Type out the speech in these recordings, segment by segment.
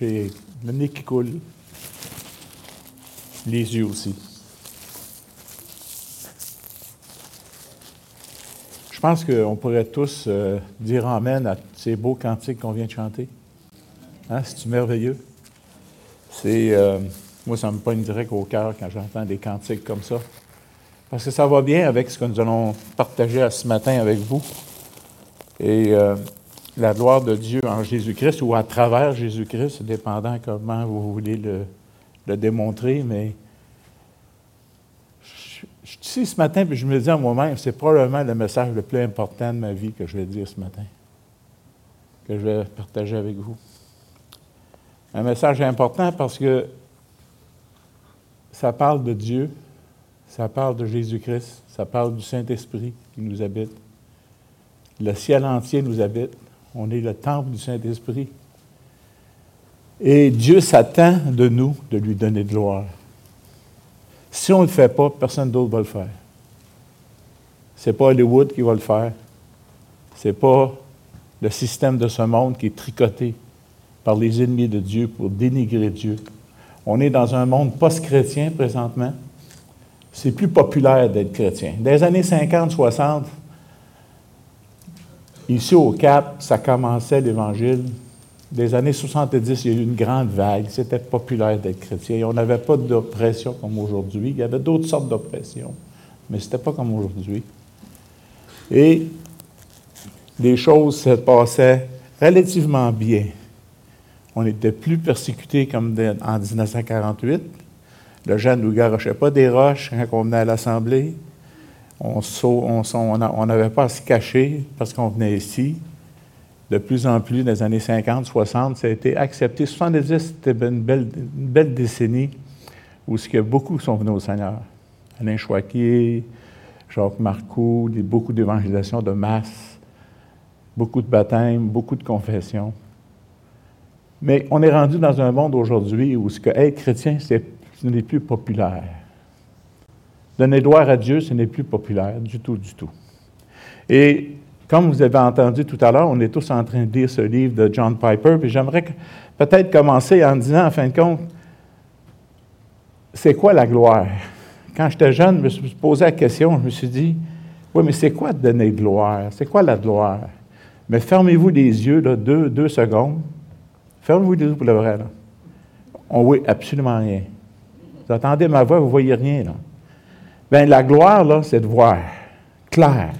J'ai le nez qui coule. Les yeux aussi. Je pense qu'on pourrait tous euh, dire Amen à ces beaux cantiques qu'on vient de chanter. Hein, C'est merveilleux? C'est, euh, moi, ça me pogne direct au cœur quand j'entends des cantiques comme ça. Parce que ça va bien avec ce que nous allons partager ce matin avec vous. Et euh, la gloire de Dieu en Jésus-Christ ou à travers Jésus-Christ, dépendant comment vous voulez le, démontrer, mais je, suis ici ce matin et je me dis à moi-même, c'est probablement le message le plus important de ma vie que je vais dire ce matin, que je vais partager avec vous. Un message important parce que ça parle de Dieu, ça parle de Jésus-Christ, ça parle du Saint-Esprit qui nous habite. Le ciel entier nous habite. On est le temple du Saint-Esprit. Et Dieu s'attend de nous de lui donner de gloire. Si on ne le fait pas, personne d'autre va le faire. Ce n'est pas Hollywood qui va le faire. Ce n'est pas le système de ce monde qui est tricoté par les ennemis de Dieu pour dénigrer Dieu. On est dans un monde post-chrétien présentement. C'est plus populaire d'être chrétien. Les années 50-60, ici au Cap, ça commençait l'Évangile. Des années 70, il y a eu une grande vague. C'était populaire d'être chrétien. on n'avait pas d'oppression comme aujourd'hui. Il y avait d'autres sortes d'oppression, mais ce n'était pas comme aujourd'hui. Et les choses se passaient relativement bien. On n'était plus persécutés comme en 1948. Le jeune ne garochait pas des roches quand on venait à l'Assemblée. On n'avait pas à se cacher parce qu'on venait ici. De plus en plus, dans les années 50, 60, ça a été accepté. 70, c'était une belle, décennie où que beaucoup sont venus au Seigneur. Alain Chouaquier, Jacques Marcoux, beaucoup d'évangélisation de masse, beaucoup de baptêmes, beaucoup de confessions. Mais on est rendu dans un monde aujourd'hui où ce que être chrétien, ce n'est plus populaire. Donner gloire à Dieu, ce n'est plus populaire du tout, du tout. Et comme vous avez entendu tout à l'heure, on est tous en train de lire ce livre de John Piper, puis j'aimerais peut-être commencer en disant, en fin de compte, c'est quoi la gloire? Quand j'étais jeune, je me suis posé la question, je me suis dit, oui, mais c'est quoi donner gloire? C'est quoi la gloire? Mais fermez-vous les yeux, là, deux, deux secondes, Fermez-vous les yeux pour le vrai, là. On voit absolument rien. Vous entendez ma voix, vous ne voyez rien, là. Bien, la gloire, là, c'est de voir clair.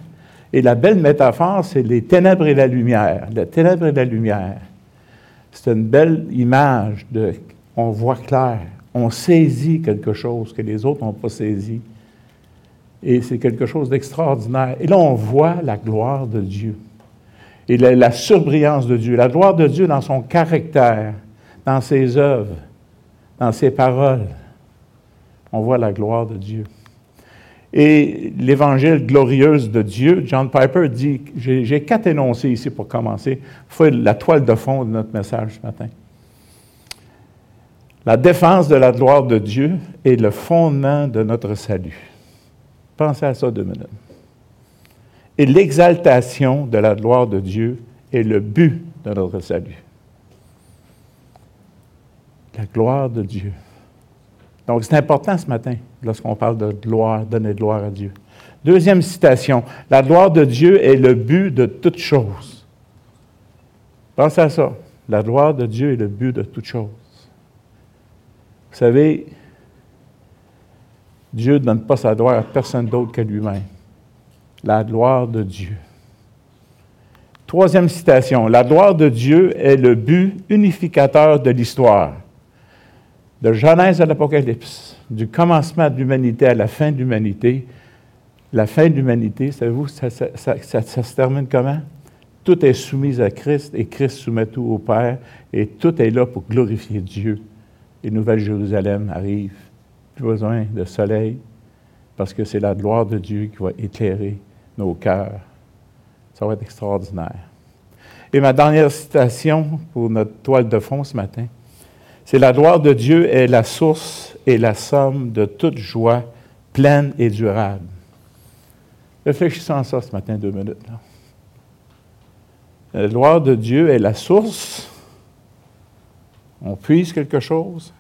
Et la belle métaphore, c'est les ténèbres et la lumière. Les ténèbres et la lumière. C'est une belle image de. On voit clair. On saisit quelque chose que les autres n'ont pas saisi. Et c'est quelque chose d'extraordinaire. Et là, on voit la gloire de Dieu et la, surbrillance de Dieu, la gloire de Dieu dans son caractère, dans ses œuvres, dans ses paroles. On voit la gloire de Dieu. Et l'évangile glorieuse de Dieu, John Piper dit, j'ai quatre énoncés ici pour commencer, faut la toile de fond de notre message ce matin. La défense de la gloire de Dieu est le fondement de notre salut. Pensez à ça deux minutes. Et l'exaltation de la gloire de Dieu est le but de notre salut. La gloire de Dieu. Donc, c'est important ce matin, lorsqu'on parle de gloire, donner de gloire à Dieu. Deuxième citation. La gloire de Dieu est le but de toute chose. Pensez à ça. La gloire de Dieu est le but de toute chose. Vous savez, Dieu ne donne pas sa gloire à personne d'autre que lui-même la gloire de Dieu. Troisième citation, la gloire de Dieu est le but unificateur de l'histoire. De Genèse à l'Apocalypse, du commencement de l'humanité à la fin de l'humanité, la fin de l'humanité, savez-vous, ça, se termine comment? Tout est soumis à Christ et Christ soumet tout au Père et tout est là pour glorifier Dieu. Et Nouvelle-Jérusalem arrive. Plus besoin de soleil parce que c'est la gloire de Dieu qui va éclairer nos cœurs. Ça va être extraordinaire. Et ma dernière citation pour notre toile de fond ce matin, c'est la gloire de Dieu est la source et la somme de toute joie pleine et durable. Réfléchissons à ça ce matin, deux minutes. La gloire de Dieu est la source. On puise quelque chose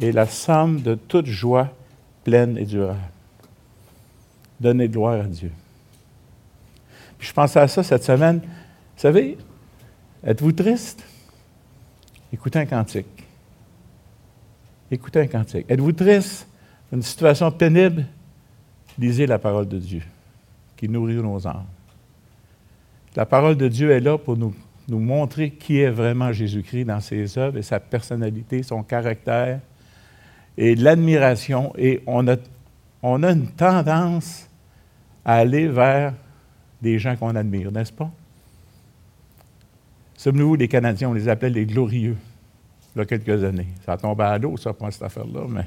et la somme de toute joie pleine et durable. Donner gloire à Dieu. Puis je pensais à ça cette semaine. Vous savez, êtes-vous triste? Écoutez un cantique. Écoutez un cantique. Êtes-vous triste? Une situation pénible? Lisez la parole de Dieu qui nourrit nos âmes. La parole de Dieu est là pour nous, nous montrer qui est vraiment Jésus-Christ dans ses œuvres et sa personnalité, son caractère et l'admiration. Et on a, on a une tendance à aller vers des gens qu'on admire, n'est-ce pas? Sommes-nous, les Canadiens, on les appelait les glorieux, il y a quelques années. Ça a tombé à l'eau, ça, pour cette affaire-là, mais.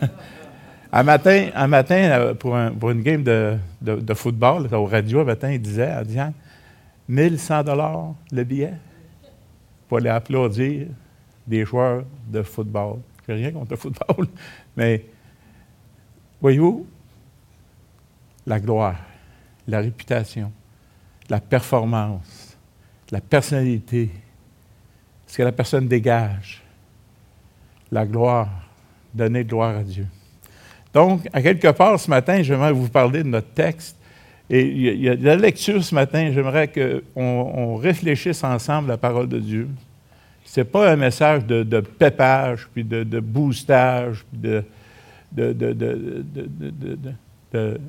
un matin, un matin euh, pour, une game de, de, football, au radio, un matin, il disait à Diane 1100 dollars le billet pour aller applaudir des joueurs de football. Je rien contre le football, mais voyez-vous, la gloire, la réputation, la performance, la personnalité, ce que la personne dégage, la gloire, donner gloire à Dieu. Donc, à quelque part, ce matin, j'aimerais vous parler de notre texte. Et il y a de la lecture ce matin. J'aimerais qu'on on réfléchisse ensemble la parole de Dieu. Ce n'est pas un message de, pépage, puis de, boostage, puis de,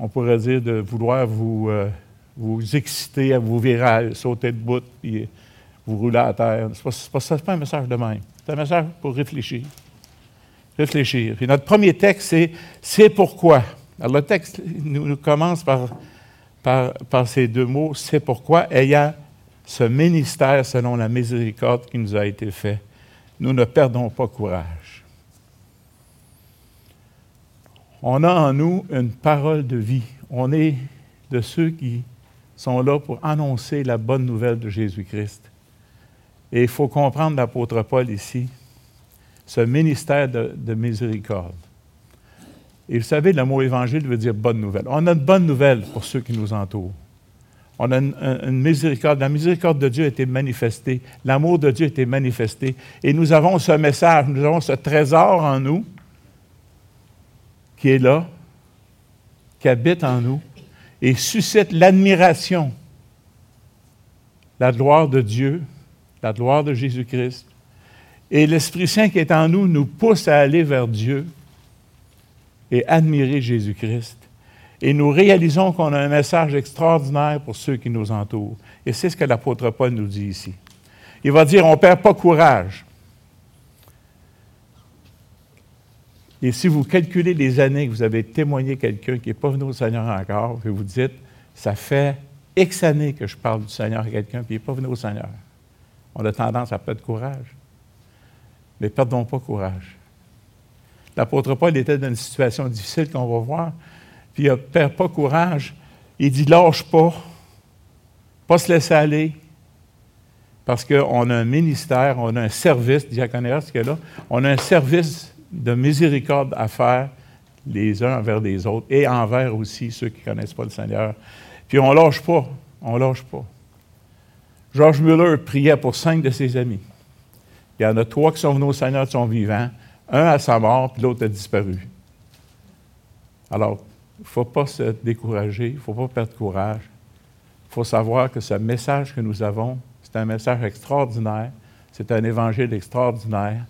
on pourrait dire, de vouloir vous, euh, vous exciter à vous virer, sauter de bout, vous rouler à terre. Ce n'est pas, pas, un message de même. C'est un message pour réfléchir réfléchir. Puis notre premier texte, c'est C'est pourquoi. Alors le texte nous, commence par, par, par, ces deux mots, C'est pourquoi, ayant ce ministère selon la miséricorde qui nous a été fait, nous ne perdons pas courage. On a en nous une parole de vie. On est de ceux qui sont là pour annoncer la bonne nouvelle de Jésus-Christ. Et il faut comprendre l'apôtre Paul ici ce ministère de, miséricorde. Et vous savez, le mot évangile veut dire bonne nouvelle. On a une bonne nouvelle pour ceux qui nous entourent. On a une, miséricorde. La miséricorde de Dieu a été manifestée. L'amour de Dieu a été manifesté. Et nous avons ce message, nous avons ce trésor en nous qui est là, qui habite en nous et suscite l'admiration, la gloire de Dieu, la gloire de Jésus-Christ, et l'Esprit Saint qui est en nous nous pousse à aller vers Dieu et admirer Jésus-Christ. Et nous réalisons qu'on a un message extraordinaire pour ceux qui nous entourent. Et c'est ce que l'apôtre Paul nous dit ici. Il va dire, on ne perd pas courage. Et si vous calculez les années que vous avez témoigné quelqu'un qui n'est pas venu au Seigneur encore, que vous dites, ça fait X années que je parle du Seigneur à quelqu'un qui n'est pas venu au Seigneur, on a tendance à perdre courage mais perdons pas courage. L'apôtre Paul était dans une situation difficile qu'on va voir, puis il ne perd pas courage. Il dit lâche pas, pas se laisser aller, parce qu'on a un ministère, on a un service, diaconéas qui est là, on a un service de miséricorde à faire les uns envers les autres et envers aussi ceux qui ne connaissent pas le Seigneur. Puis on ne lâche pas, on ne lâche pas. Georges Muller priait pour cinq de ses amis. Il y en a trois qui sont venus au Seigneur, qui sont vivants. Un à sa mort, puis l'autre a disparu. Alors, il ne faut pas se décourager, il ne faut pas perdre courage. Il faut savoir que ce message que nous avons, c'est un message extraordinaire, c'est un évangile extraordinaire,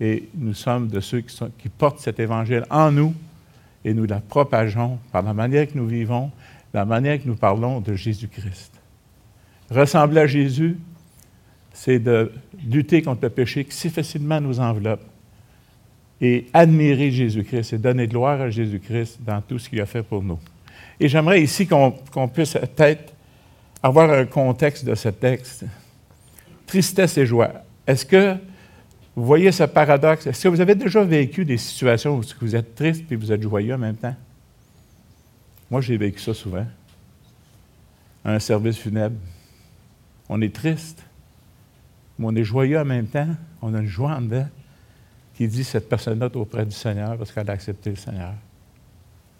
et nous sommes de ceux qui, qui portent cet évangile en nous, et nous la propageons par la manière que nous vivons, la manière que nous parlons de Jésus-Christ. Ressembler à Jésus, c'est de lutter contre le péché qui si facilement nous enveloppe et admirer Jésus-Christ et donner gloire à Jésus-Christ dans tout ce qu'il a fait pour nous. Et j'aimerais ici qu'on puisse peut-être avoir un contexte de ce texte. Tristesse et joie. Est-ce que vous voyez ce paradoxe? Est-ce que vous avez déjà vécu des situations où vous êtes triste et vous êtes joyeux en même temps? Moi, j'ai vécu ça souvent. Un service funèbre. On est triste mais on est joyeux en même temps. On a une joie en dedans qui dit cette personne-là auprès du Seigneur parce qu'elle a accepté le Seigneur.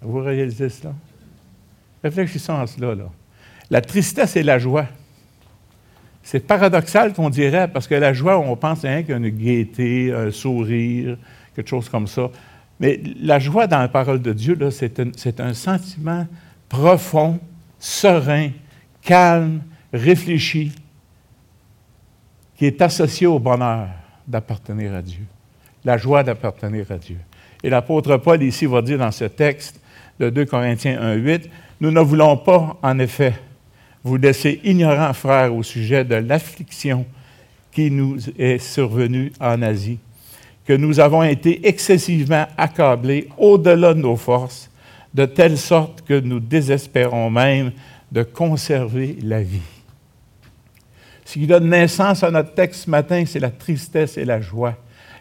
Vous réalisez cela? Réfléchissons à cela. Là. La tristesse et la joie. C'est paradoxal qu'on dirait, parce que la joie, on pense rien qu'il y a une gaieté, un sourire, quelque chose comme ça. Mais la joie dans la parole de Dieu, c'est un sentiment profond, serein, calme, réfléchi, qui est associé au bonheur d'appartenir à Dieu, la joie d'appartenir à Dieu. Et l'apôtre Paul ici va dire dans ce texte de 2 Corinthiens 1, 8, Nous ne voulons pas, en effet, vous laisser ignorants, frères, au sujet de l'affliction qui nous est survenue en Asie, que nous avons été excessivement accablés au-delà de nos forces, de telle sorte que nous désespérons même de conserver la vie. Ce qui donne naissance à notre texte ce matin, c'est la tristesse et la joie,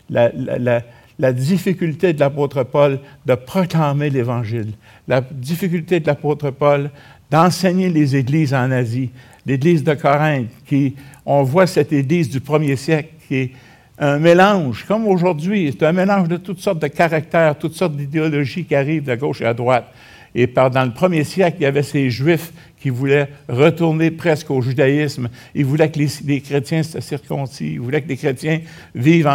la, difficulté de l'apôtre Paul de proclamer l'Évangile, la difficulté de l'apôtre Paul d'enseigner les églises en Asie, l'église de Corinthe, qui, on voit cette église du premier siècle qui est un mélange, comme aujourd'hui, c'est un mélange de toutes sortes de caractères, toutes sortes d'idéologies qui arrivent de gauche et à droite. Et dans le premier siècle, il y avait ces Juifs qui voulaient retourner presque au judaïsme. Ils voulaient que les, chrétiens se circoncis. Ils voulaient que les chrétiens vivent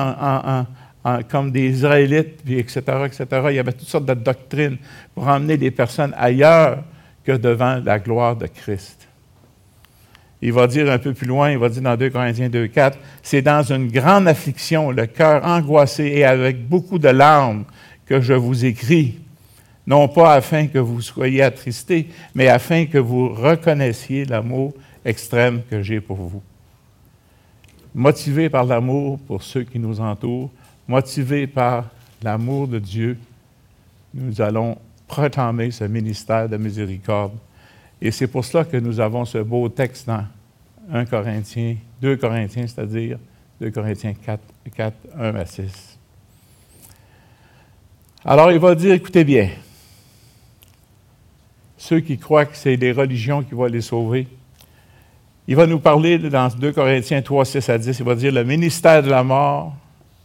comme des Israélites, etc., etc. Il y avait toutes sortes de doctrines pour emmener les personnes ailleurs que devant la gloire de Christ. Il va dire un peu plus loin, il va dire dans 2 Corinthiens 2, 4, c'est dans une grande affliction, le cœur angoissé et avec beaucoup de larmes que je vous écris, non pas afin que vous soyez attristés, mais afin que vous reconnaissiez l'amour extrême que j'ai pour vous. Motivé par l'amour pour ceux qui nous entourent, motivé par l'amour de Dieu, nous allons proclamer ce ministère de miséricorde. Et c'est pour cela que nous avons ce beau texte dans 1 Corinthiens, 2 Corinthiens, c'est-à-dire 2 Corinthiens 4, 4, 1 à 6. Alors il va dire, écoutez bien, ceux qui croient que c'est les religions qui vont les sauver, il va nous parler dans 2 Corinthiens 3, 6 à 10, il va dire, le ministère de la mort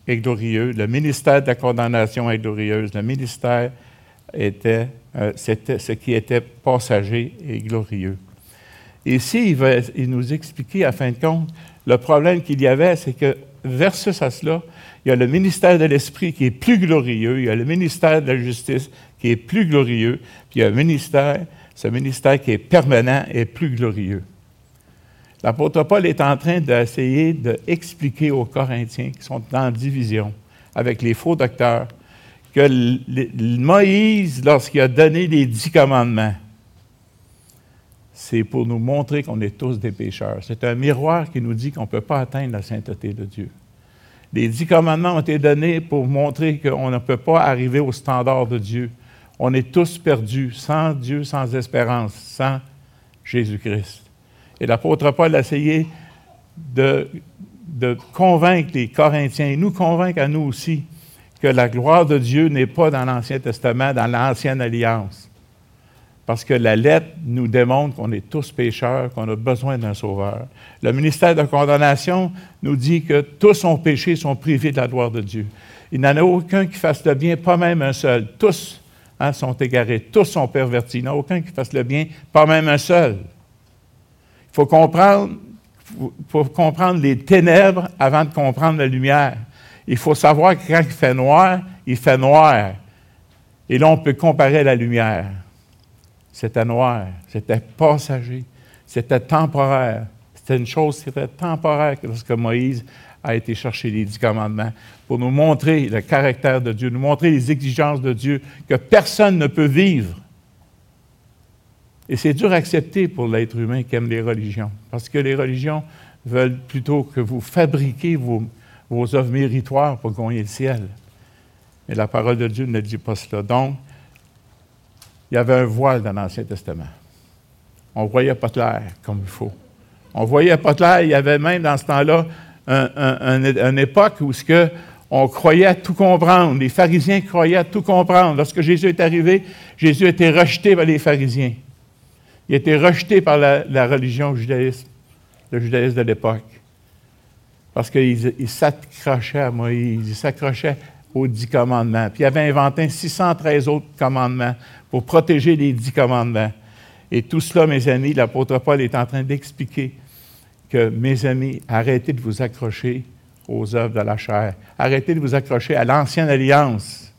est glorieux, le ministère de la condamnation est glorieuse, le ministère était, euh, ce qui était passager et glorieux. Ici, il va nous expliquer, à fin de compte, le problème qu'il y avait, c'est que versus à cela, il y a le ministère de l'Esprit qui est plus glorieux, il y a le ministère de la justice est plus glorieux, puis un ministère, ce ministère qui est permanent et plus glorieux. L'apôtre Paul est en train d'essayer d'expliquer aux Corinthiens qui sont en division avec les faux docteurs, que Moïse, lorsqu'il a donné les dix commandements, c'est pour nous montrer qu'on est tous des pécheurs. C'est un miroir qui nous dit qu'on ne peut pas atteindre la sainteté de Dieu. Les dix commandements ont été donnés pour montrer qu'on ne peut pas arriver au standard de Dieu. On est tous perdus, sans Dieu, sans espérance, sans Jésus-Christ. Et l'apôtre Paul a essayé de, convaincre les Corinthiens, et nous convaincre à nous aussi, que la gloire de Dieu n'est pas dans l'Ancien Testament, dans l'Ancienne Alliance. Parce que la lettre nous démontre qu'on est tous pécheurs, qu'on a besoin d'un sauveur. Le ministère de condamnation nous dit que tous ont péché, sont privés de la gloire de Dieu. Il n'y en a aucun qui fasse le bien, pas même un seul. Tous hein, sont égarés, tous sont pervertis. Il n'y a aucun qui fasse le bien, pas même un seul. Il faut comprendre, comprendre les ténèbres avant de comprendre la lumière. Il faut savoir que quand il fait noir, il fait noir. Et là, on peut comparer la lumière. C'était noir, c'était passager, c'était temporaire. C'était une chose qui était temporaire lorsque Moïse a été chercher les dix commandements pour nous montrer le caractère de Dieu, nous montrer les exigences de Dieu que personne ne peut vivre. Et c'est dur à accepter pour l'être humain qui aime les religions, parce que les religions veulent plutôt que vous fabriquez vos, œuvres méritoires pour gagner le ciel. Mais la parole de Dieu ne dit pas cela. Donc, il y avait un voile dans l'Ancien Testament. On ne voyait pas clair comme il faut. On voyait pas clair. Il y avait même dans ce temps-là une époque où ce que on croyait tout comprendre. Les pharisiens croyaient tout comprendre. Lorsque Jésus est arrivé, Jésus a été rejeté par les pharisiens. Il a été rejeté par la, religion judaïsme, le judaïsme de l'époque parce qu'il s'accrochait à Moïse, il s'accrochait aux dix commandements. Puis il avait inventé 613 autres commandements pour protéger les dix commandements. Et tout cela, mes amis, l'apôtre Paul est en train d'expliquer mes amis, arrêtez de vous accrocher aux œuvres de la chair. Arrêtez de vous accrocher à l'ancienne alliance.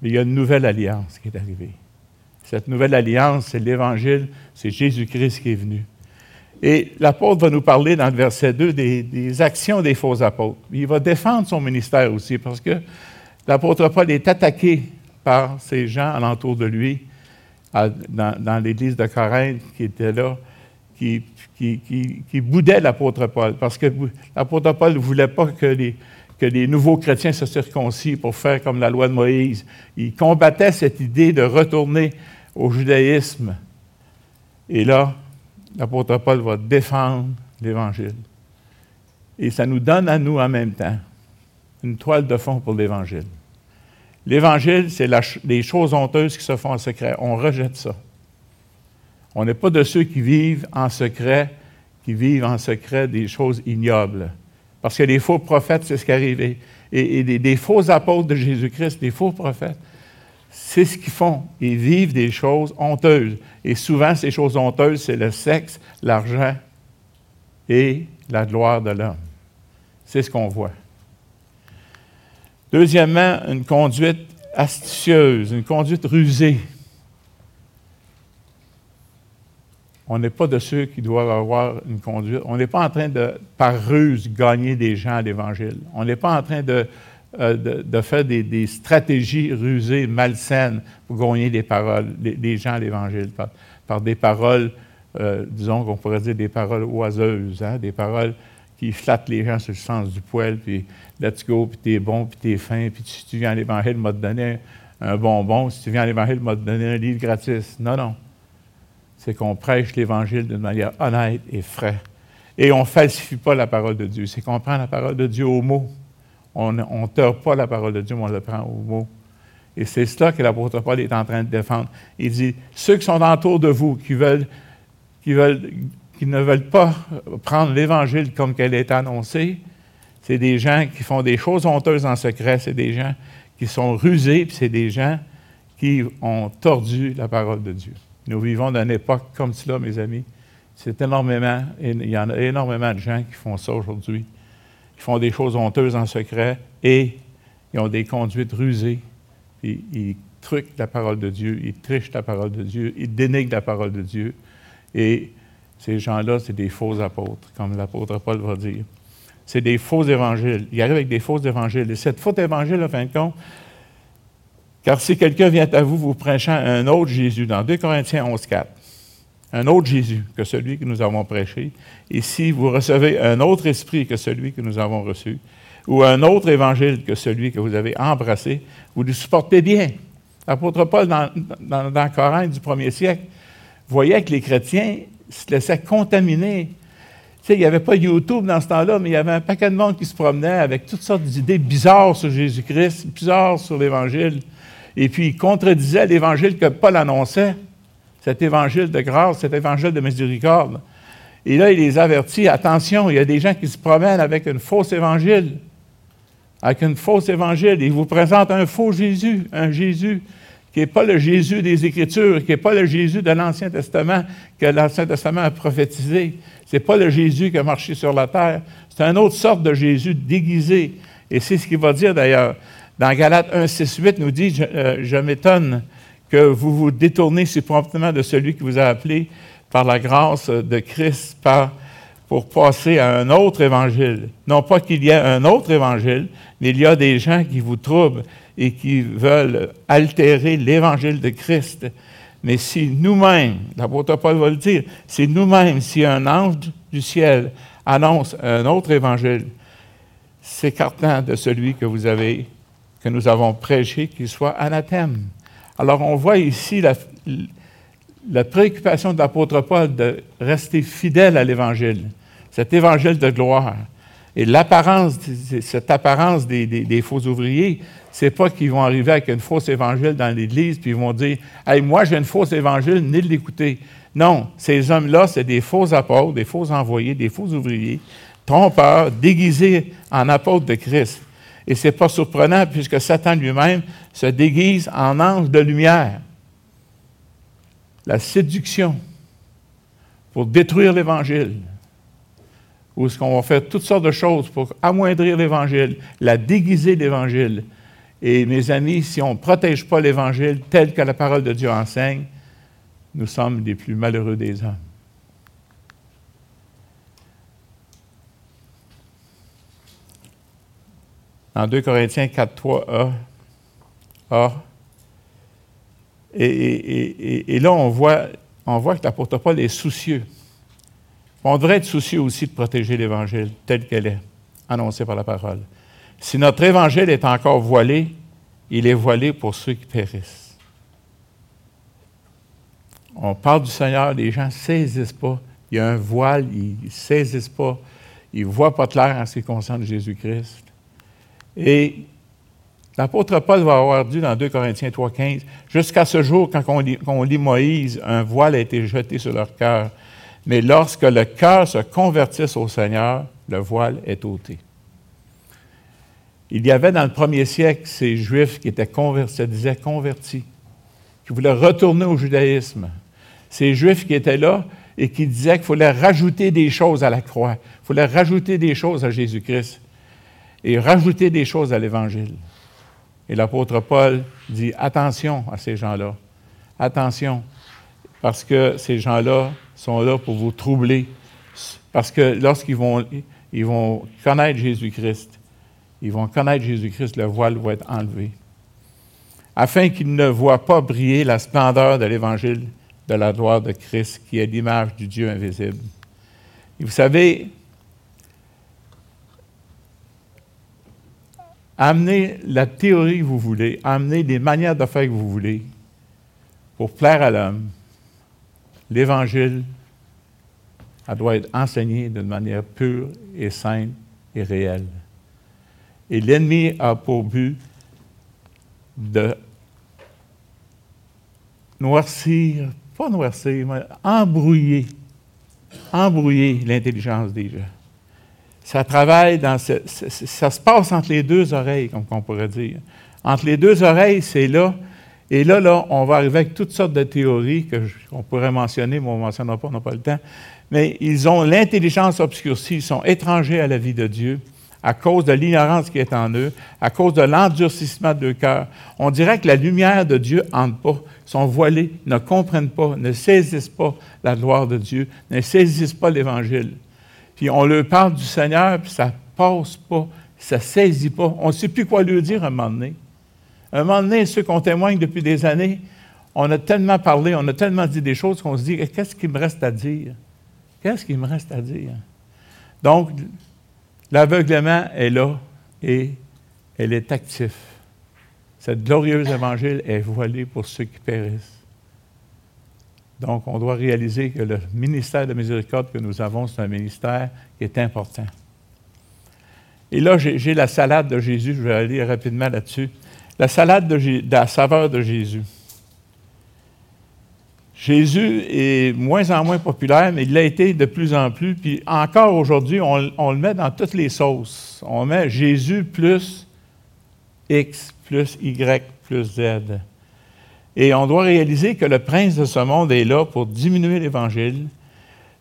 Mais il y a une nouvelle alliance qui est arrivée. Cette nouvelle alliance, c'est l'Évangile, c'est Jésus-Christ qui est venu. Et l'apôtre va nous parler dans le verset 2 des, actions des faux apôtres. Il va défendre son ministère aussi parce que l'apôtre Paul est attaqué par ces gens alentour de lui dans, l'église de Corinthe qui était là, qui, qui, boudaient l'apôtre Paul parce que l'apôtre Paul ne voulait pas que les, que les nouveaux chrétiens se circoncisent pour faire comme la loi de Moïse. Il combattait cette idée de retourner au judaïsme. Et là, l'apôtre Paul va défendre l'Évangile. Et ça nous donne à nous en même temps une toile de fond pour l'Évangile. L'Évangile, c'est les choses honteuses qui se font en secret. On rejette ça. On n'est pas de ceux qui vivent en secret, qui vivent en secret des choses ignobles. Parce que les faux prophètes, c'est ce qui est arrivé. Et, des, faux apôtres de Jésus-Christ, des faux prophètes, c'est ce qu'ils font. Ils vivent des choses honteuses. Et souvent, ces choses honteuses, c'est le sexe, l'argent et la gloire de l'homme. C'est ce qu'on voit. Deuxièmement, une conduite astucieuse, une conduite rusée. On n'est pas de ceux qui doivent avoir une conduite. On n'est pas en train de, par ruse, gagner des gens à l'Évangile. On n'est pas en train de, euh, de, faire des, stratégies rusées, malsaines pour gagner des paroles, des, gens à l'Évangile, par, des paroles, euh, disons qu'on pourrait dire des paroles oiseuses, hein, des paroles qui flattent les gens sur le sens du poil, puis let's go, puis t'es bon, puis t'es fin, puis si tu viens à l'Évangile, m'a te donner un bonbon, si tu viens à l'Évangile, m'a te donner un livre gratis. Non, non. C'est qu'on prêche l'Évangile d'une manière honnête et fraîche. Et on ne falsifie pas la parole de Dieu. C'est qu'on prend la parole de Dieu au mot. On ne teurt pas la parole de Dieu, mais on le prend au mot. Et c'est cela que l'apôtre Paul est en train de défendre. Il dit, ceux qui sont autour de vous, qui, veulent, qui, veulent, qui ne veulent pas prendre l'Évangile comme qu'elle est annoncée, c'est des gens qui font des choses honteuses en secret, c'est des gens qui sont rusés, puis c'est des gens qui ont tordu la parole de Dieu. Nous vivons dans une époque comme cela, mes amis. C'est énormément, il y en a énormément de gens qui font ça aujourd'hui font des choses honteuses en secret et ils ont des conduites rusées. Ils truquent la parole de Dieu, ils trichent la parole de Dieu, ils dénigrent la parole de Dieu. Et ces gens-là, c'est des faux apôtres, comme l'apôtre Paul va dire. C'est des faux évangiles. Ils arrivent avec des faux évangiles. Et cette faux évangile, à fin de compte, car si quelqu'un vient à vous vous prêchant un autre Jésus, dans 2 Corinthiens 11, 4, un autre Jésus que celui que nous avons prêché, et si vous recevez un autre esprit que celui que nous avons reçu, ou un autre évangile que celui que vous avez embrassé, vous le supportez bien. L'apôtre Paul, dans, dans, Corinthe du premier siècle, voyait que les chrétiens se laissaient contaminer. Il n'y avait pas YouTube dans ce temps-là, mais il y avait un paquet de monde qui se promenait avec toutes sortes d'idées bizarres sur Jésus-Christ, bizarres sur l'Évangile. Et puis, il contredisait l'Évangile que Paul annonçait cet évangile de grâce, cet évangile de miséricorde. Et là, il les avertit, attention, il y a des gens qui se promènent avec une fausse évangile, avec une fausse évangile. Ils vous présentent un faux Jésus, un Jésus qui n'est pas le Jésus des Écritures, qui n'est pas le Jésus de l'Ancien Testament que l'Ancien Testament a prophétisé. Ce n'est pas le Jésus qui a marché sur la terre. C'est une autre sorte de Jésus déguisé. Et c'est ce qu'il va dire d'ailleurs. Dans Galates 1, 6, 8, nous dit, je, euh, je m'étonne que vous vous détournez si promptement de celui qui vous a appelé par la grâce de Christ pour passer à un autre évangile. Non pas qu'il y ait un autre évangile, mais il y a des gens qui vous troublent et qui veulent altérer l'évangile de Christ. Mais si nous-mêmes, l'apôtre Paul va le dire, si nous-mêmes, si un ange du ciel annonce un autre évangile, s'écartant de celui que vous avez, que nous avons prêché, qu'il soit anathème. Alors on voit ici la, préoccupation de l'apôtre Paul de rester fidèle à l'Évangile, cet Évangile de gloire. Et l'apparence, cette apparence des, faux ouvriers, c'est pas qu'ils vont arriver avec une fausse évangile dans l'Église, puis ils vont dire Hey, moi j'ai une fausse évangile, de l'écouter. Non, ces hommes-là, c'est des faux apôtres, des faux envoyés, des faux ouvriers, trompeurs, déguisés en apôtres de Christ. Et ce n'est pas surprenant puisque Satan lui-même se déguise en ange de lumière. La séduction pour détruire l'Évangile. Où est-ce qu'on va faire toutes sortes de choses pour amoindrir l'Évangile, la déguiser l'Évangile. Et mes amis, si on ne protège pas l'Évangile tel que la parole de Dieu enseigne, nous sommes les plus malheureux des hommes. En 2 Corinthiens 4, 3 A, A et, là, on voit, on voit que l'apôtre Paul est soucieux. On devrait être soucieux aussi de protéger l'Évangile tel qu'elle est, annoncée par la parole. Si notre Évangile est encore voilé, il est voilé pour ceux qui périssent. On parle du Seigneur, les gens ne saisissent pas. Il y a un voile, ils ne saisissent pas. Ils ne voient pas clair en ce qui concerne Jésus-Christ. Et l'apôtre Paul va avoir dit dans 2 Corinthiens 3,15 Jusqu'à ce jour, quand on lit, on lit, Moïse, un voile a été jeté sur leur cœur. Mais lorsque le cœur se convertisse au Seigneur, le voile est ôté. Il y avait dans le premier siècle ces Juifs qui étaient convertis, disaient convertis, qui voulaient retourner au judaïsme. Ces Juifs qui étaient là et qui disaient qu'il fallait rajouter des choses à la croix, il fallait rajouter des choses à Jésus-Christ et rajouter des choses à l'Évangile. Et l'apôtre Paul dit attention à ces gens-là, attention, parce que ces gens-là sont là pour vous troubler, parce que lorsqu'ils vont, ils vont connaître Jésus-Christ, ils vont connaître Jésus-Christ, le voile va être enlevé, afin qu'ils ne voient pas briller la splendeur de l'Évangile de la gloire de Christ, qui est l'image du Dieu invisible. Et vous savez, amenez la théorie que vous voulez, amenez les manières de faire que vous voulez pour plaire à l'homme. L'Évangile, elle doit être enseigné d'une manière pure et simple et réelle. Et l'ennemi a pour but de noircir, pas noircir, mais embrouiller, embrouiller l'intelligence des gens. Ça travaille dans ce, ça se passe entre les deux oreilles, comme on pourrait dire. Entre les deux oreilles, c'est là. Et là, on va arriver avec toutes sortes de théories qu'on pourrait mentionner, mais on ne mentionnera pas, on n'a pas le temps. Mais ils ont l'intelligence obscurcie, ils sont étrangers à la vie de Dieu à cause de l'ignorance qui est en eux, à cause de l'endurcissement de leur cœur. On dirait que la lumière de Dieu n'entre pas, sont voilés, ne comprennent pas, ne saisissent pas la gloire de Dieu, ne saisissent pas l'Évangile. Puis on leur parle du Seigneur, puis ça passe pas, ça saisit pas. On ne sait plus quoi lui dire à un moment donné. Un moment donné, ceux qu'on témoigne depuis des années, on a tellement parlé, on a tellement dit des choses qu'on se dit, qu'est-ce qu'il me reste à dire? Qu'est-ce qu'il me reste à dire? Donc, l'aveuglement est là et elle est active. Cette glorieuse évangile est voilée pour ceux qui périssent. Donc, on doit réaliser que le ministère de miséricorde que nous avons, c'est un ministère qui est important. Et là, j'ai la salade de Jésus, je vais aller rapidement là-dessus. La salade de, la saveur de Jésus. Jésus est moins en moins populaire, mais il l'a été de plus en plus. Puis encore aujourd'hui, on, on, le met dans toutes les sauces. On met Jésus plus X plus Y plus Z. Et on doit réaliser que le prince de ce monde est là pour diminuer l'Évangile.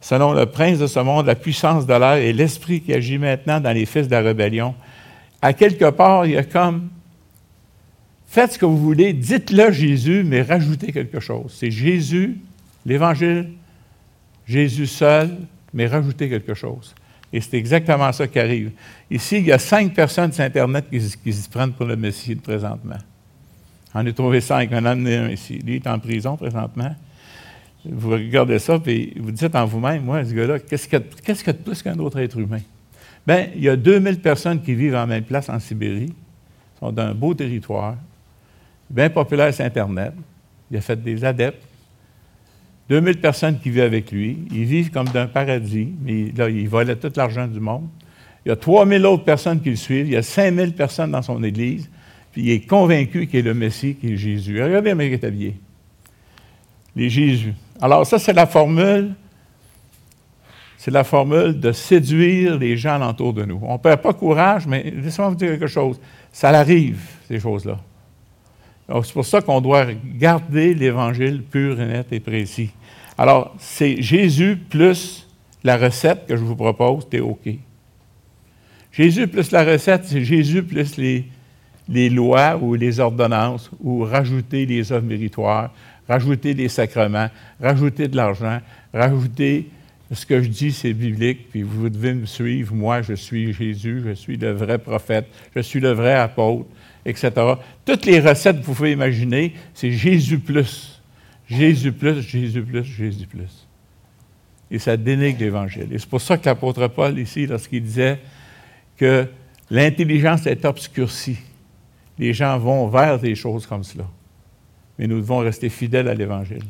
Selon le prince de ce monde, la puissance de l'air et l'esprit qui agit maintenant dans les fils de la rébellion. À quelque part, il y a comme faites ce que vous voulez, dites-le Jésus, mais rajoutez quelque chose. C'est Jésus, l'Évangile, Jésus seul, mais rajoutez quelque chose. Et c'est exactement ça qui arrive. Ici, il y a cinq personnes sur Internet qui, se prennent pour le Messie présentement. On a trouvé cinq, on en a un ici. Lui est en prison présentement. Vous regardez ça, puis vous dites en vous-même, moi, ce gars-là, qu'est-ce qu'il y, a de plus qu'un autre être humain? Bien, il y a 2000 personnes qui vivent en même place en Sibérie, sont d'un beau territoire, bien populaire sur Internet. Il a fait des adeptes. 2000 personnes qui vivent avec lui. Ils vivent comme d'un paradis, mais là, il volait tout l'argent du monde. Il y a 3000 autres personnes qui le suivent. Il y a 5000 personnes dans son Église. Puis il est convaincu qu'il est le Messie, qu'il est Jésus. Regardez comment il est. Les Jésus. Alors, ça, c'est la formule. C'est la formule de séduire les gens autour de nous. On ne perd pas courage, mais laissez-moi vous dire quelque chose. Ça arrive, ces choses-là. C'est pour ça qu'on doit garder l'Évangile pur et net et précis. Alors, c'est Jésus plus la recette que je vous propose, c'est OK. Jésus plus la recette, c'est Jésus plus les, les lois ou les ordonnances ou rajouter les œuvres méritoires, rajouter des sacrements, rajouter de l'argent, rajouter ce que je dis, c'est biblique, puis vous devez me suivre. Moi, je suis Jésus, je suis le vrai prophète, je suis le vrai apôtre, etc. Toutes les recettes que vous pouvez imaginer, c'est Jésus plus. Jésus plus, Jésus plus, Jésus plus. Et ça dénigre l'Évangile. Et c'est pour ça que l'apôtre Paul, ici, lorsqu'il disait que l'intelligence est obscurcie, les gens vont vers des choses comme cela. Mais nous devons rester fidèles à l'Évangile.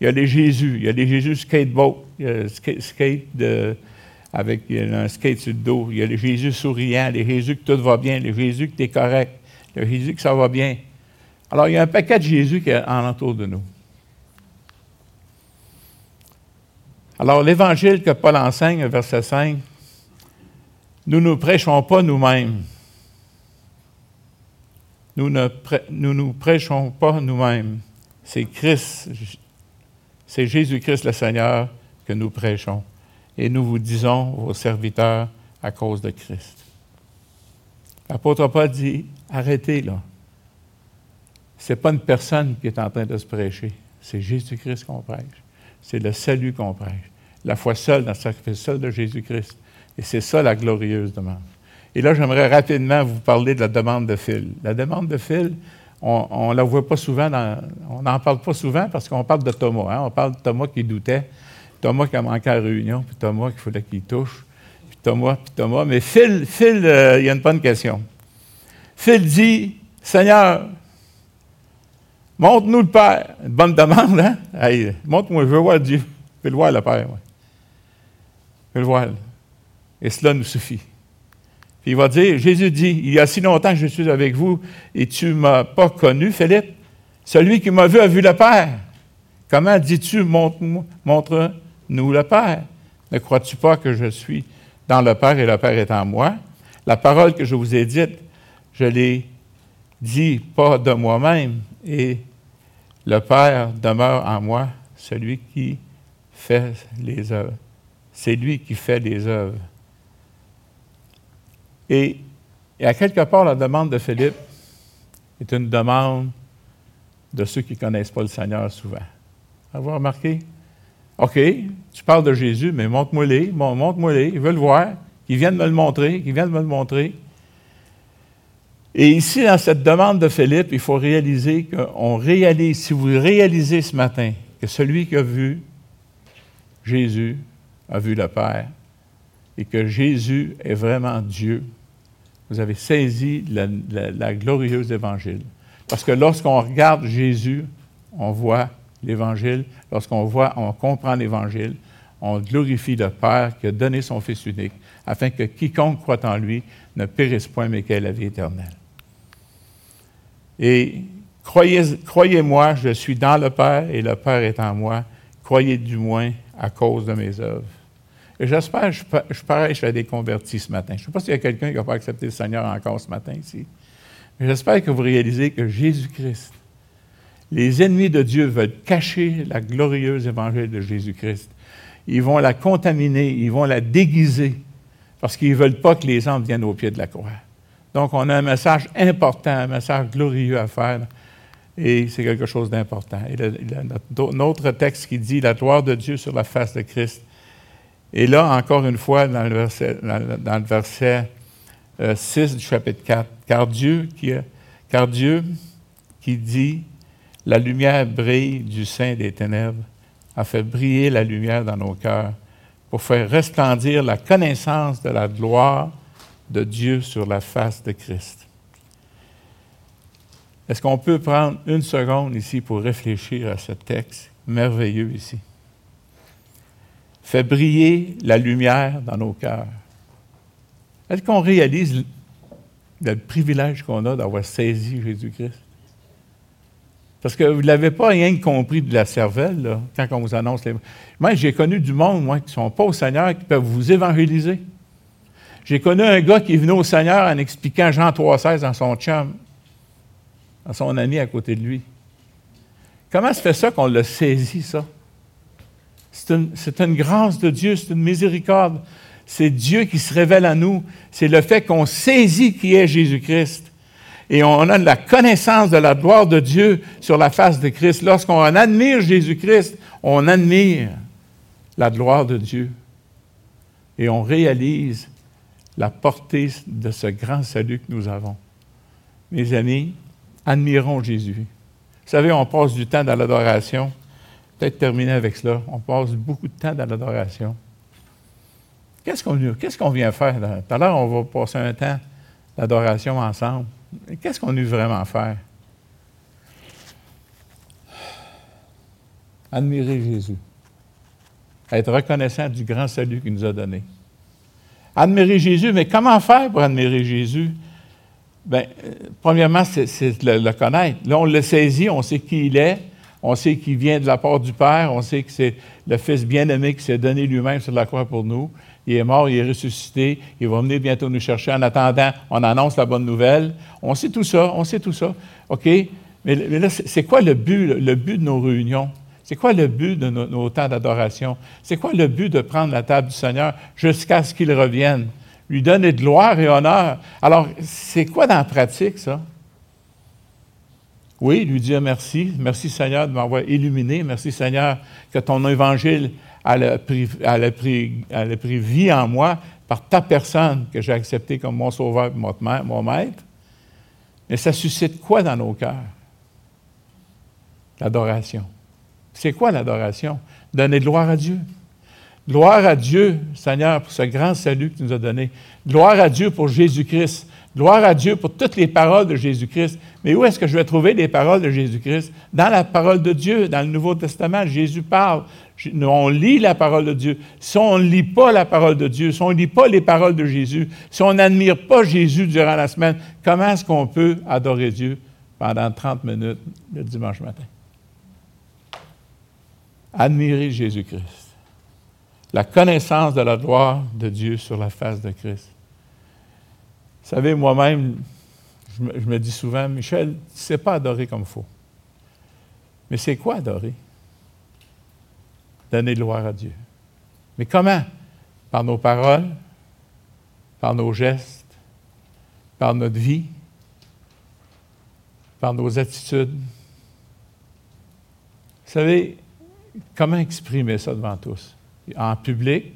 Il y a les Jésus, il y a les Jésus skateboat, il y a skate, avec un skate sur le dos, il y a les Jésus souriant, les Jésus que tout va bien, les Jésus que tu es correct, les Jésus que ça va bien. Alors, il y a un paquet de Jésus qui est en de nous. Alors, l'évangile que Paul enseigne, verset 5, nous ne prêchons pas nous-mêmes. Nous ne nous, nous prêchons pas nous-mêmes. C'est Christ, c'est Jésus-Christ le Seigneur que nous prêchons. Et nous vous disons, vos serviteurs, à cause de Christ. L'apôtre Paul dit, arrêtez là. Ce n'est pas une personne qui est en train de se prêcher, c'est Jésus-Christ qu'on prêche. C'est le salut qu'on prêche. La foi seule dans le sacrifice seul de Jésus-Christ. Et c'est ça la glorieuse demande. Et là, j'aimerais rapidement vous parler de la demande de Phil. La demande de Phil, on ne la voit pas souvent, on n'en parle pas souvent parce qu'on parle de Thomas. Hein. On parle de Thomas qui doutait, Thomas qui a manqué à la réunion, puis Thomas qu'il fallait qu'il touche, puis Thomas, puis Thomas. Mais Phil, Phil euh, il y a une bonne question. Phil dit Seigneur, montre-nous le Père. Une bonne demande, hein? montre-moi, je veux voir Dieu. Je veux le voir, le Père. Je veux le voir. Et cela nous suffit il va dire, Jésus dit, il y a si longtemps que je suis avec vous et tu ne m'as pas connu, Philippe. Celui qui m'a vu a vu le Père. Comment dis-tu, montre-nous le Père? Ne crois-tu pas que je suis dans le Père et le Père est en moi? La parole que je vous ai dite, je l'ai dit pas de moi-même, et le Père demeure en moi, celui qui fait les œuvres. C'est lui qui fait les œuvres. Et, à quelque part, la demande de Philippe est une demande de ceux qui ne connaissent pas le Seigneur souvent. Avez-vous remarqué? OK, tu parles de Jésus, mais montre-moi-les, montre-moi-les, ils veulent le voir, qu'ils viennent me le montrer, qu'ils viennent me le montrer. Et ici, dans cette demande de Philippe, il faut réaliser qu'on réalise, si vous réalisez ce matin que celui qui a vu Jésus a vu le Père et que Jésus est vraiment Dieu, vous avez saisi la, glorieuse évangile. Parce que lorsqu'on regarde Jésus, on voit l'évangile. Lorsqu'on voit, on comprend l'évangile, on glorifie le Père qui a donné son Fils unique, afin que quiconque croit en lui ne périsse point, mais qu'ait la vie éternelle. Et croyez, croyez-moi, je suis dans le Père et le Père est en moi. Croyez du moins à cause de mes œuvres. Et j'espère, je, je je fais des convertis ce matin. Je ne sais pas s'il y a quelqu'un qui n'a pas accepté le Seigneur encore ce matin ici. Mais j'espère que vous réalisez que Jésus-Christ, les ennemis de Dieu veulent cacher la glorieuse évangile de Jésus-Christ. Ils vont la contaminer, ils vont la déguiser, parce qu'ils ne veulent pas que les hommes viennent au pied de la croix. Donc, on a un message important, un message glorieux à faire, et c'est quelque chose d'important. Et notre texte qui dit la gloire de Dieu sur la face de Christ, et là, encore une fois, dans le verset, dans, le verset 6 euh, du chapitre 4, car Dieu, qui, car Dieu qui dit, la lumière brille du sein des ténèbres, a fait briller la lumière dans nos cœurs pour faire resplendir la connaissance de la gloire de Dieu sur la face de Christ. Est-ce qu'on peut prendre une seconde ici pour réfléchir à ce texte merveilleux ici? fait briller la lumière dans nos cœurs. Est-ce qu'on réalise le privilège qu'on a d'avoir saisi Jésus-Christ? Parce que vous ne l'avez pas rien compris de la cervelle, quand on vous annonce les. Moi, j'ai connu du monde, moi, qui ne sont pas au Seigneur, qui peuvent vous évangéliser. J'ai connu un gars qui est venu au Seigneur en expliquant Jean 3,16 dans son chum, à son ami à côté de lui. Comment se fait ça qu'on l'a saisi, ça? C'est une, une, grâce de Dieu, c'est une miséricorde. C'est Dieu qui se révèle à nous. C'est le fait qu'on saisit qui est Jésus-Christ. Et on a la connaissance de la gloire de Dieu sur la face de Christ. Lorsqu'on admire Jésus-Christ, on admire la gloire de Dieu. Et on réalise la portée de ce grand salut que nous avons. Mes amis, admirons Jésus. Vous savez, on passe du temps dans l'adoration. Peut-être terminer avec cela. On passe beaucoup de temps dans l'adoration. Qu'est-ce qu'on vient faire? Tout à l'heure, on va passer un temps d'adoration ensemble. Qu'est-ce qu'on est vraiment faire? Admirer Jésus. Être reconnaissant du grand salut qu'il nous a donné. Admirer Jésus, mais comment faire pour admirer Jésus? Bien, euh, premièrement, c'est le, le, connaître. Là, on le saisit, on sait qui il est, on sait qu'il vient de la part du Père, on sait que c'est le Fils bien-aimé qui s'est donné lui-même sur la croix pour nous. Il est mort, il est ressuscité, il va venir bientôt nous chercher. En attendant, on annonce la bonne nouvelle. On sait tout ça, on sait tout ça. OK? Mais, là, c'est quoi le but, de nos réunions? C'est quoi le but de nos, nos temps d'adoration? C'est quoi le but de prendre la table du Seigneur jusqu'à ce qu'il revienne? lui donner de gloire et honneur. Alors, c'est quoi dans la pratique, ça? Oui, lui dire merci. Merci Seigneur de m'avoir illuminé. Merci Seigneur que ton évangile a pris, vie en moi par ta personne que j'ai acceptée comme mon sauveur et mon maître. Mais ça suscite quoi dans nos cœurs? L'adoration. C'est quoi l'adoration? Donner de gloire à Dieu. Gloire à Dieu, Seigneur, pour ce grand salut que tu nous as donné. Gloire à Dieu pour Jésus-Christ. Gloire à Dieu pour toutes les paroles de Jésus-Christ. Mais où est-ce que je vais trouver les paroles de Jésus-Christ? Dans la parole de Dieu, dans le Nouveau Testament, Jésus parle. On lit la parole de Dieu. Si on ne lit pas la parole de Dieu, si on ne lit pas les paroles de Jésus, si on n'admire pas Jésus durant la semaine, comment est-ce qu'on peut adorer Dieu pendant 30 minutes le dimanche matin? Admirer Jésus-Christ la connaissance de la gloire de Dieu sur la face de Christ. Vous savez, moi-même, je me, dis souvent, Michel, tu ne pas adorer comme il faut. Mais c'est quoi adorer? Donner gloire à Dieu. Mais comment? Par nos paroles, par nos gestes, par notre vie, par nos attitudes. Vous savez, comment exprimer ça devant tous? en public,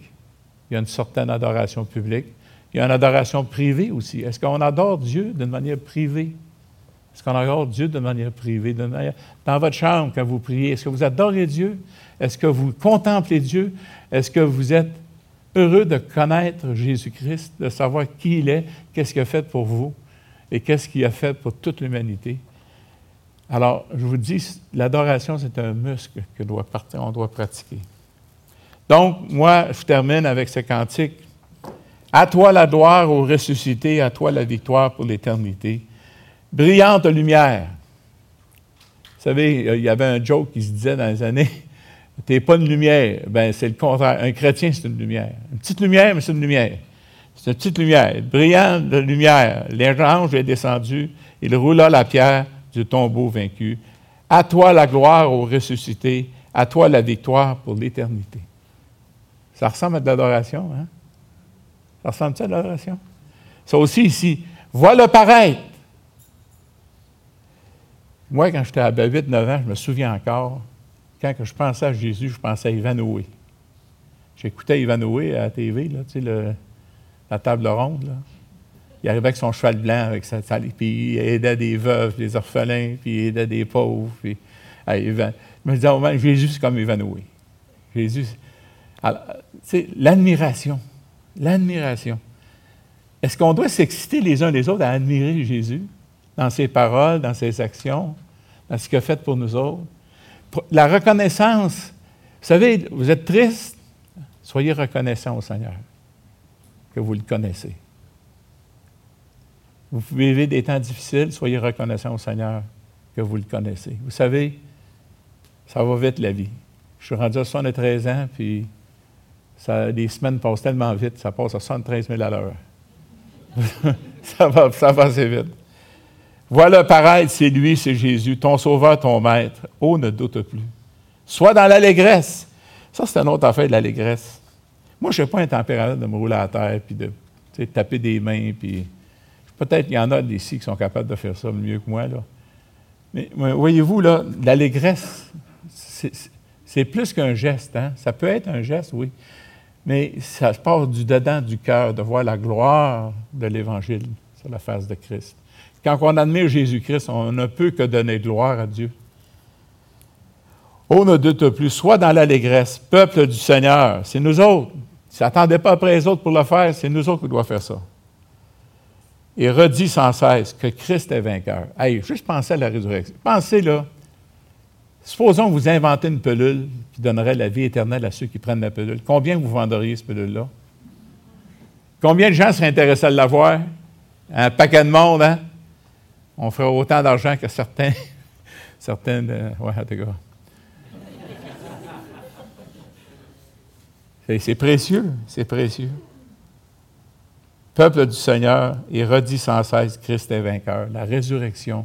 il y a une certaine adoration publique. Il y a une adoration privée aussi. Est-ce qu'on adore Dieu d'une manière privée? Est-ce qu'on adore Dieu d'une manière privée? Dans votre chambre, quand vous priez, est-ce que vous adorez Dieu? Est-ce que vous contemplez Dieu? Est-ce que vous êtes heureux de connaître Jésus-Christ, de savoir qui il est, qu'est-ce qu'il a fait pour vous et qu'est-ce qu'il a fait pour toute l'humanité? Alors, je vous dis, l'adoration, c'est un muscle que doit, on doit pratiquer. Donc, moi, je termine avec ce cantique. À toi la gloire au ressuscité, à toi la victoire pour l'éternité. Brillante lumière. Vous savez, il y avait un joke qui se disait dans les années Tu n'es pas une lumière. Ben, c'est le contraire. Un chrétien, c'est une lumière. Une petite lumière, mais c'est une lumière. C'est une petite lumière. Brillante lumière. L'ange est descendu. Il roula la pierre du tombeau vaincu. À toi la gloire au ressuscité. À toi la victoire pour l'éternité. Ça ressemble à de l'adoration, hein? Ça ressemble à de l'adoration? Ça aussi ici. Voilà paraître. Moi, quand j'étais à 8-9 ans, je me souviens encore, quand je pensais à Jésus, je pensais à Ivanhoé. J'écoutais Ivanhoé à la TV, tu sais, la table ronde. Là. Il arrivait avec son cheval blanc, avec sa, puis il aidait des veuves, des orphelins, puis il aidait des pauvres. Puis, je me disais, oh, Jésus, c'est comme Ivanhoé. Jésus, c'est l'admiration. L'admiration. Est-ce qu'on doit s'exciter les uns les autres à admirer Jésus? Dans ses paroles, dans ses actions, dans ce qu'il a fait pour nous autres? La reconnaissance. Vous savez, vous êtes triste, soyez reconnaissant au Seigneur que vous le connaissez. Vous vivez des temps difficiles, soyez reconnaissant au Seigneur que vous le connaissez. Vous savez, ça va vite la vie. Je suis rendu à 73 ans, puis les semaines passent tellement vite, ça passe à 73 000 à l'heure. ça, va, ça va assez vite. Voilà paraître, c'est lui, c'est Jésus, ton sauveur, ton maître. Oh, ne doute plus. Sois dans l'allégresse. Ça, c'est une autre affaire de l'allégresse. Moi, je n'ai pas un tempérament de me rouler à terre puis de taper des mains. Peut-être qu'il y en a ici qui sont capables de faire ça mieux que moi. Là. Mais voyez-vous, là, l'allégresse, c'est plus qu'un geste. Hein? Ça peut être un geste, oui. Mais ça passe du dedans du cœur, de voir la gloire de l'Évangile sur la face de Christ. Quand on admire Jésus-Christ, on ne peut que donner gloire à Dieu. Oh, ne doute plus, soit dans l'allégresse, peuple du Seigneur, c'est nous autres. Ne s'attendez pas après les autres pour le faire, c'est nous autres qui doivent faire ça. Et redit sans cesse que Christ est vainqueur. Hey, juste pensez à la résurrection. Pensez là. Supposons que vous inventez une pelule qui donnerait la vie éternelle à ceux qui prennent la pelule. Combien vous vendriez cette pelule-là? Combien de gens seraient intéressés à l'avoir? Un paquet de monde, hein? On ferait autant d'argent que certains. certaines. Euh, ouais, en tout cas. C'est précieux, c'est précieux. Peuple du Seigneur, et redit sans cesse, Christ est vainqueur. La résurrection,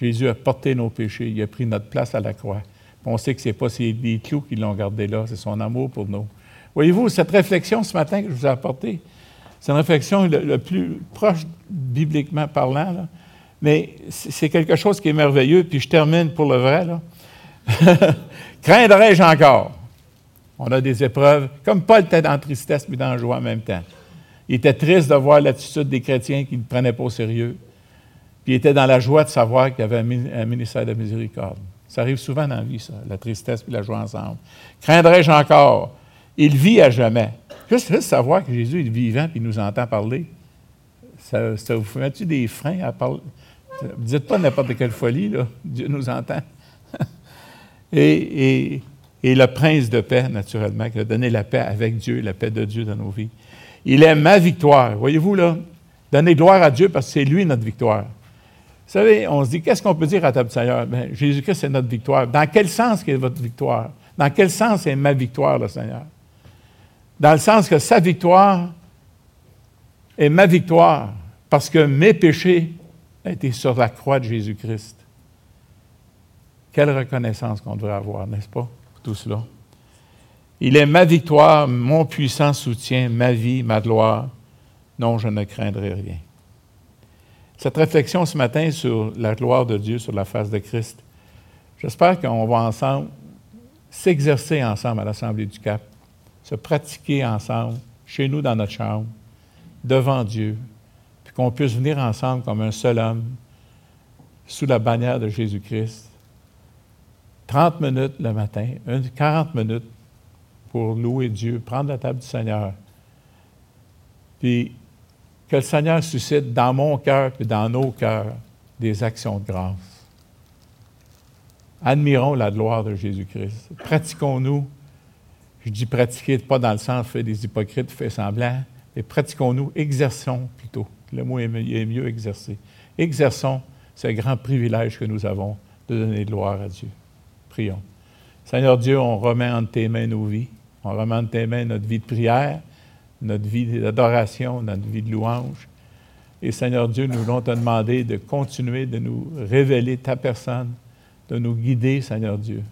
Jésus a porté nos péchés, il a pris notre place à la croix. On sait que ce n'est pas des clous qui l'ont gardé là, c'est son amour pour nous. Voyez-vous, cette réflexion ce matin que je vous ai apportée, c'est une réflexion le, plus proche bibliquement parlant, mais c'est quelque chose qui est merveilleux, puis je termine pour le vrai. Craindrais-je encore? On a des épreuves, comme Paul était dans tristesse, mais dans la joie en même temps. Il était triste de voir l'attitude des chrétiens qui ne prenaient pas au sérieux. Puis il était dans la joie de savoir qu'il y avait un ministère de miséricorde. Ça arrive souvent dans la vie, ça, la tristesse et la joie ensemble. Craindrais-je encore? Il vit à jamais. Juste, savoir que Jésus est vivant et nous entend parler, ça, vous met-tu des freins à parler? Dites pas n'importe quelle folie, là. Dieu nous entend. et, et, le prince de paix, naturellement, qui a donné la paix avec Dieu, la paix de Dieu dans nos vies. Il est ma victoire. Voyez-vous, là, donner gloire à Dieu parce que c'est lui notre victoire. Vous savez, on se dit, qu'est-ce qu'on peut dire à table Seigneur? Ben, Jésus-Christ, c'est notre victoire. Dans quel sens est votre victoire? Dans quel sens est ma victoire, le Seigneur? Dans le sens que sa victoire est ma victoire parce que mes péchés été sur la croix de Jésus-Christ. Quelle reconnaissance qu'on devrait avoir, n'est-ce pas, pour tout cela? Il est ma victoire, mon puissant soutien, ma vie, ma gloire. Non, je ne craindrai rien. Cette réflexion ce matin sur la gloire de Dieu, sur la face de Christ, j'espère qu'on va ensemble s'exercer ensemble à l'Assemblée du Cap, se pratiquer ensemble, chez nous dans notre chambre, devant Dieu, qu'on puisse venir ensemble comme un seul homme, sous la bannière de Jésus-Christ. 30 minutes le matin, 40 minutes pour louer Dieu, prendre la table du Seigneur. Puis que le Seigneur suscite dans mon cœur et dans nos cœurs des actions de grâce. Admirons la gloire de Jésus-Christ. Pratiquons-nous. Je dis pratiquer, pas dans le sens fait des hypocrites, fait semblant, mais pratiquons-nous, exerçons plutôt le mot est mieux exercé. Exerçons ce grand privilège que nous avons de donner gloire à Dieu. Prions. Seigneur Dieu, on remet entre tes mains nos vies. On remet entre tes mains notre vie de prière, notre vie d'adoration, notre vie de louange. Et Seigneur Dieu, nous voulons te demander de continuer de nous révéler ta personne, de nous guider, Seigneur Dieu,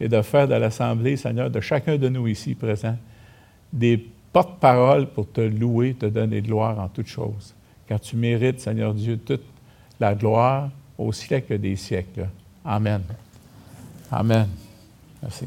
et de faire de l'Assemblée, Seigneur, de chacun de nous ici présents, des porte-parole pour te louer, te donner gloire en toutes choses car tu mérites, Seigneur Dieu, toute la gloire au siècle des siècles. Amen. Amen. Merci.